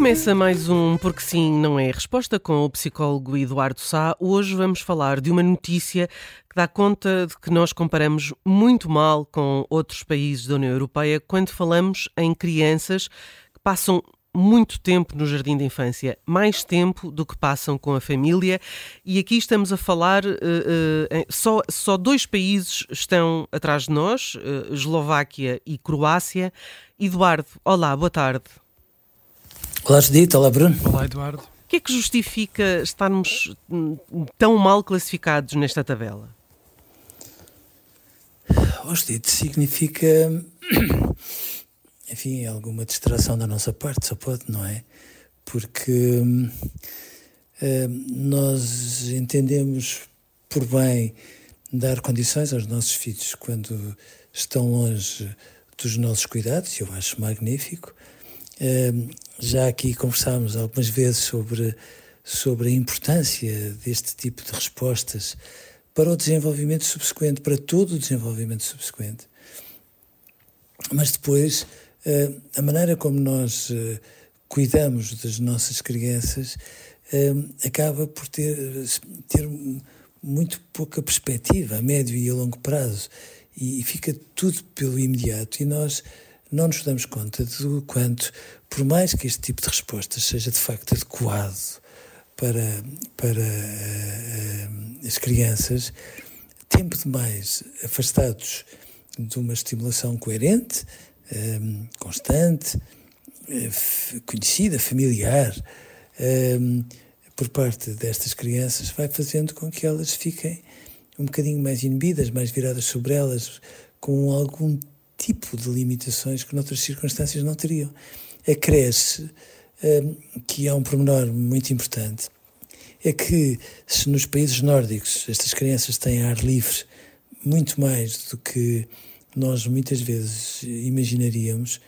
Começa mais um Porque Sim Não É Resposta com o psicólogo Eduardo Sá. Hoje vamos falar de uma notícia que dá conta de que nós comparamos muito mal com outros países da União Europeia quando falamos em crianças que passam muito tempo no jardim de infância, mais tempo do que passam com a família, e aqui estamos a falar, uh, uh, só, só dois países estão atrás de nós, uh, Eslováquia e Croácia. Eduardo, olá, boa tarde. Olá, Judito. Olá, Bruno. Olá, Eduardo. O que é que justifica estarmos hum, tão mal classificados nesta tabela? Oh, significa, enfim, alguma distração da nossa parte, só pode, não é? Porque uh, nós entendemos por bem dar condições aos nossos filhos quando estão longe dos nossos cuidados, eu acho magnífico. Uh, já aqui conversámos algumas vezes sobre, sobre a importância deste tipo de respostas para o desenvolvimento subsequente, para todo o desenvolvimento subsequente. Mas depois, eh, a maneira como nós eh, cuidamos das nossas crianças eh, acaba por ter, ter muito pouca perspectiva a médio e a longo prazo e fica tudo pelo imediato e nós não nos damos conta do quanto, por mais que este tipo de respostas seja de facto adequado para, para uh, as crianças, tempo demais afastados de uma estimulação coerente, um, constante, uh, conhecida, familiar, por parte destas crianças, vai fazendo com que elas fiquem um bocadinho mais inibidas, mais viradas sobre elas, com algum tipo de limitações que noutras circunstâncias não teriam. Acresce hum, que há um pormenor muito importante, é que se nos países nórdicos estas crianças têm ar livre muito mais do que nós muitas vezes imaginaríamos,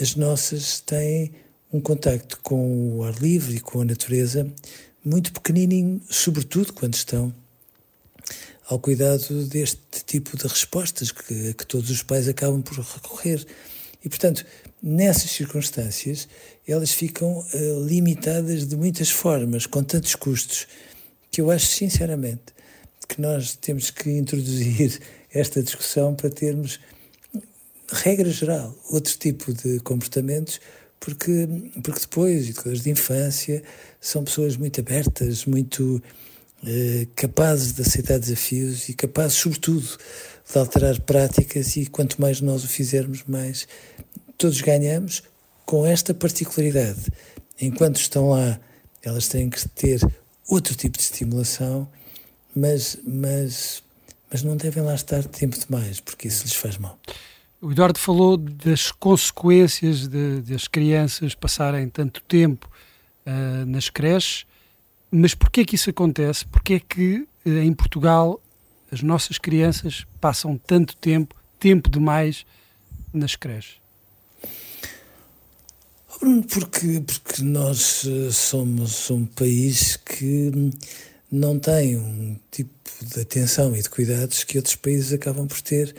as nossas têm um contacto com o ar livre e com a natureza muito pequenininho, sobretudo quando estão ao cuidado deste tipo de respostas que, que todos os pais acabam por recorrer. E, portanto, nessas circunstâncias, elas ficam uh, limitadas de muitas formas, com tantos custos, que eu acho, sinceramente, que nós temos que introduzir esta discussão para termos, regra geral, outro tipo de comportamentos, porque, porque depois, educadores de infância, são pessoas muito abertas, muito capazes de aceitar desafios e capazes, sobretudo, de alterar práticas e quanto mais nós o fizermos, mais todos ganhamos com esta particularidade. Enquanto estão lá, elas têm que ter outro tipo de estimulação, mas, mas, mas não devem lá estar tempo demais, porque isso lhes faz mal. O Eduardo falou das consequências de, crianças passarem tanto tempo uh, nas creches mas porquê que isso acontece? Porquê que eh, em Portugal as nossas crianças passam tanto tempo, tempo demais, nas creches? Porque, porque nós eh, somos um país que não tem um tipo de atenção e de cuidados que outros países acabam por ter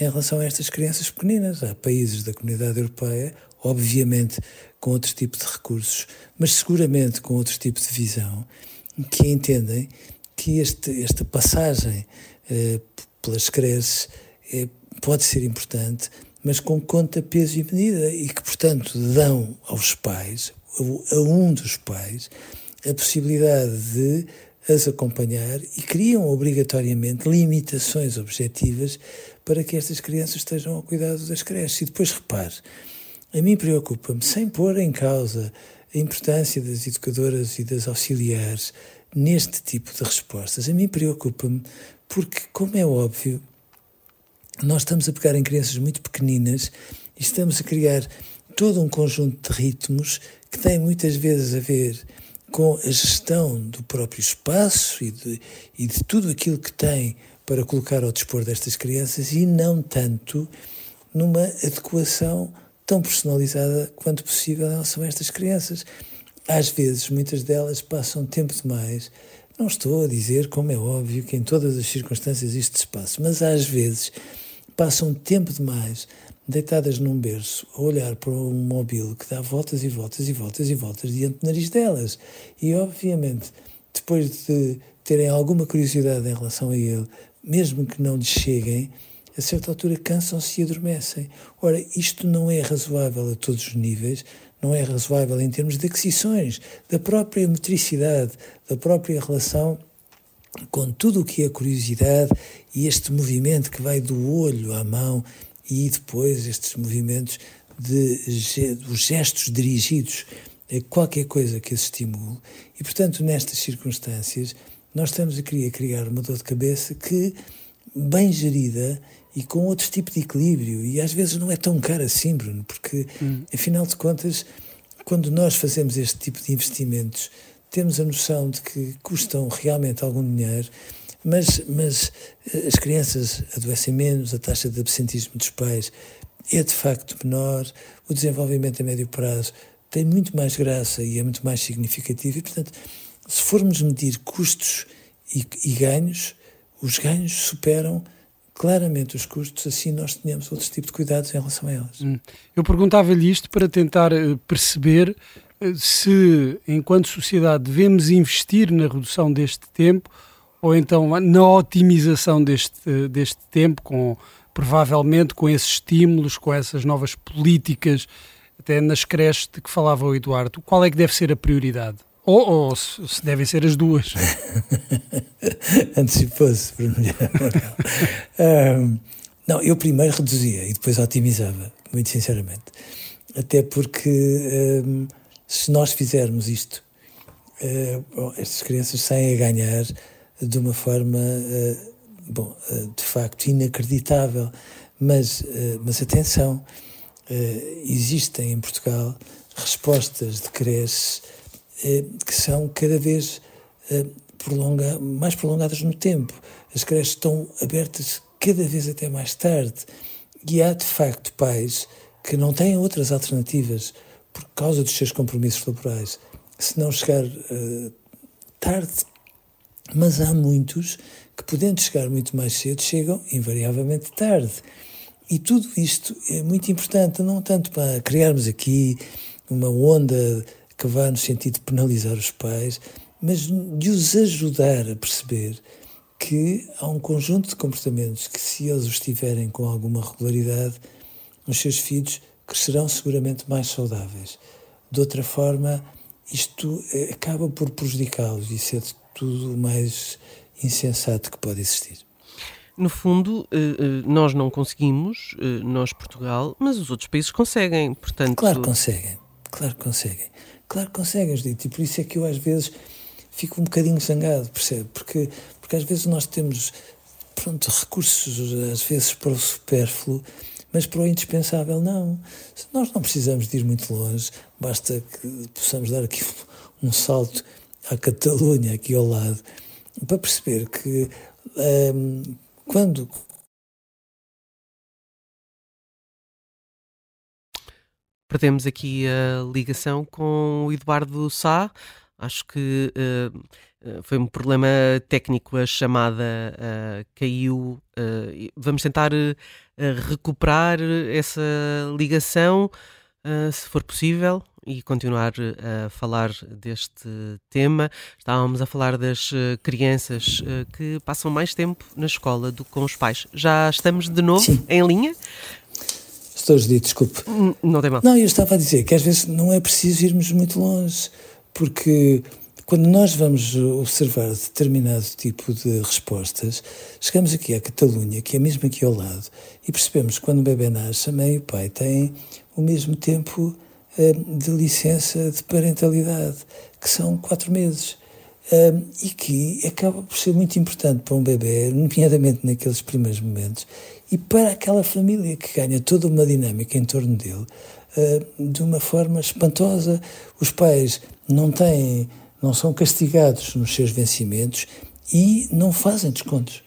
em relação a estas crianças pequeninas. Há países da comunidade europeia, obviamente com outro tipo de recursos, mas seguramente com outro tipo de visão, que entendem que este, esta passagem eh, pelas creches eh, pode ser importante, mas com conta, peso e medida, e que, portanto, dão aos pais, a, a um dos pais, a possibilidade de as acompanhar e criam obrigatoriamente limitações objetivas para que estas crianças estejam ao cuidado das creches. E depois repare, a mim preocupa-me, sem pôr em causa a importância das educadoras e das auxiliares neste tipo de respostas, a mim preocupa-me porque, como é óbvio, nós estamos a pegar em crianças muito pequeninas e estamos a criar todo um conjunto de ritmos que tem muitas vezes a ver com a gestão do próprio espaço e de, e de tudo aquilo que tem para colocar ao dispor destas crianças e não tanto numa adequação tão personalizada quanto possível em relação a estas crianças. Às vezes, muitas delas passam tempo demais. Não estou a dizer, como é óbvio, que em todas as circunstâncias isto se passa, mas às vezes passam tempo demais deitadas num berço, a olhar para um móvel que dá voltas e voltas e voltas e voltas diante do nariz delas. E, obviamente, depois de terem alguma curiosidade em relação a ele, mesmo que não lhes cheguem, a certa altura cansam-se e adormecem. Ora, isto não é razoável a todos os níveis, não é razoável em termos de aquisições, da própria motricidade, da própria relação com tudo o que é curiosidade e este movimento que vai do olho à mão e depois estes movimentos de os gestos dirigidos a qualquer coisa que as estimule. E, portanto, nestas circunstâncias, nós estamos a querer criar uma dor de cabeça que, bem gerida e com outro tipo de equilíbrio, e às vezes não é tão caro assim, Bruno, porque, hum. afinal de contas, quando nós fazemos este tipo de investimentos, temos a noção de que custam realmente algum dinheiro mas, mas eh, as crianças adoecem menos, a taxa de absentismo dos pais é de facto menor, o desenvolvimento a médio prazo tem muito mais graça e é muito mais significativo. E, portanto, se formos medir custos e, e ganhos, os ganhos superam claramente os custos, assim nós tenhamos outros tipos de cuidados em relação a elas. Hum. Eu perguntava-lhe isto para tentar eh, perceber eh, se, enquanto sociedade, devemos investir na redução deste tempo ou então na otimização deste, deste tempo, com provavelmente com esses estímulos, com essas novas políticas, até nas creches de que falava o Eduardo, qual é que deve ser a prioridade? Ou, ou se, se devem ser as duas? Antecipou-se, Bruno. um, não, eu primeiro reduzia e depois otimizava, muito sinceramente. Até porque um, se nós fizermos isto, uh, bom, estas crianças saem a ganhar de uma forma, uh, bom, uh, de facto inacreditável. Mas, uh, mas atenção, existem em Portugal respostas de creches que são cada vez prolonga, mais prolongadas no tempo. As creches estão abertas cada vez até mais tarde. E há, de facto, pais que não têm outras alternativas por causa dos seus compromissos laborais. Se não chegar uh, tarde mas há muitos que, podendo chegar muito mais cedo, chegam invariavelmente tarde. E tudo isto é muito importante, não tanto para criarmos aqui uma onda que vá no sentido de penalizar os pais, mas de os ajudar a perceber que há um conjunto de comportamentos que, se eles os tiverem com alguma regularidade, os seus filhos crescerão seguramente mais saudáveis. De outra forma, isto eh, acaba por prejudicá-los e ser tudo o mais insensato que pode existir. No fundo, eh, eh, nós não conseguimos, eh, nós Portugal, mas os outros países conseguem, portanto... Claro que conseguem, claro que conseguem. Claro que conseguem, Judito, e por isso é que eu às vezes fico um bocadinho zangado, percebe? Porque, porque às vezes nós temos, pronto, recursos, às vezes para o supérfluo, mas para o indispensável não. Nós não precisamos de ir muito longe, basta que possamos dar aqui um salto à Catalunha, aqui ao lado, para perceber que um, quando. Perdemos aqui a ligação com o Eduardo Sá. Acho que uh, foi um problema técnico, a chamada uh, caiu. Uh, vamos tentar recuperar essa ligação, se for possível e continuar eh, a falar deste tema. Estávamos a falar das eh, crianças eh, que passam mais tempo na escola do que com os pais. Já estamos de novo Sim. em linha? Estou, Judite, desculpe. Não tem mal. Não, eu estava a dizer que às vezes não é preciso irmos muito longe, porque quando nós vamos observar determinado tipo de respostas, chegamos aqui à Catalunha, que é mesmo aqui ao lado, e percebemos que quando o bebê nasce, a mãe e o pai têm o mesmo tempo de licença de parentalidade, que são quatro meses. Eh, e que acaba por ser muito importante para um bebê, nomeadamente naqueles primeiros momentos, e para aquela família que ganha toda uma dinâmica em torno dele eh, de uma forma espantosa. Os pais não têm não são castigados nos seus vencimentos e não fazem descontos.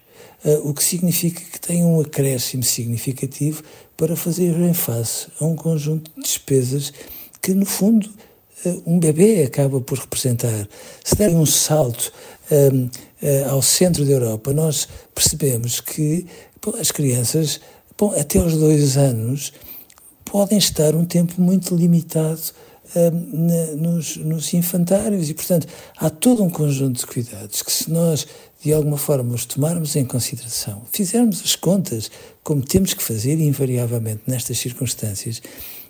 O que significa que têm um acréscimo significativo para fazerem face a um conjunto de despesas que, no fundo, uh, um bebê acaba por representar. Se der um salto uh, ao centro da Europa, nós percebemos que bom, as crianças, bom, até aos dois anos, podem estar um tempo muito limitado nos, nos infantários e, portanto, há todo um conjunto de cuidados que, se nós de alguma forma os tomarmos em consideração, fizermos as contas como temos que fazer invariavelmente nestas circunstâncias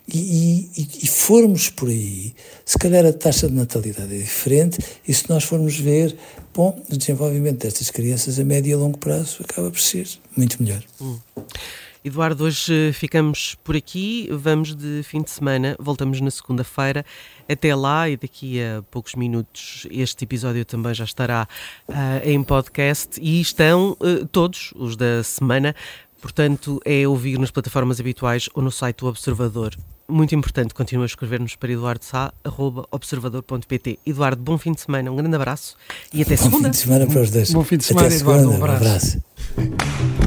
e, e, e, formos por aí, se calhar a taxa de natalidade é diferente e se nós formos ver, bom, o desenvolvimento destas crianças a médio e a longo prazo acaba por ser muito melhor. Hum. Eduardo, hoje ficamos por aqui, vamos de fim de semana, voltamos na segunda-feira. Até lá, e daqui a poucos minutos, este episódio também já estará uh, em podcast e estão uh, todos os da semana, portanto, é ouvir nas plataformas habituais ou no site do Observador. Muito importante, continua a escrever-nos para eduardosá.observador.pt. Eduardo, bom fim de semana, um grande abraço e até segunda. Bom fim de semana para os dois. Bom fim de semana, até Eduardo, segunda, um abraço. Um abraço.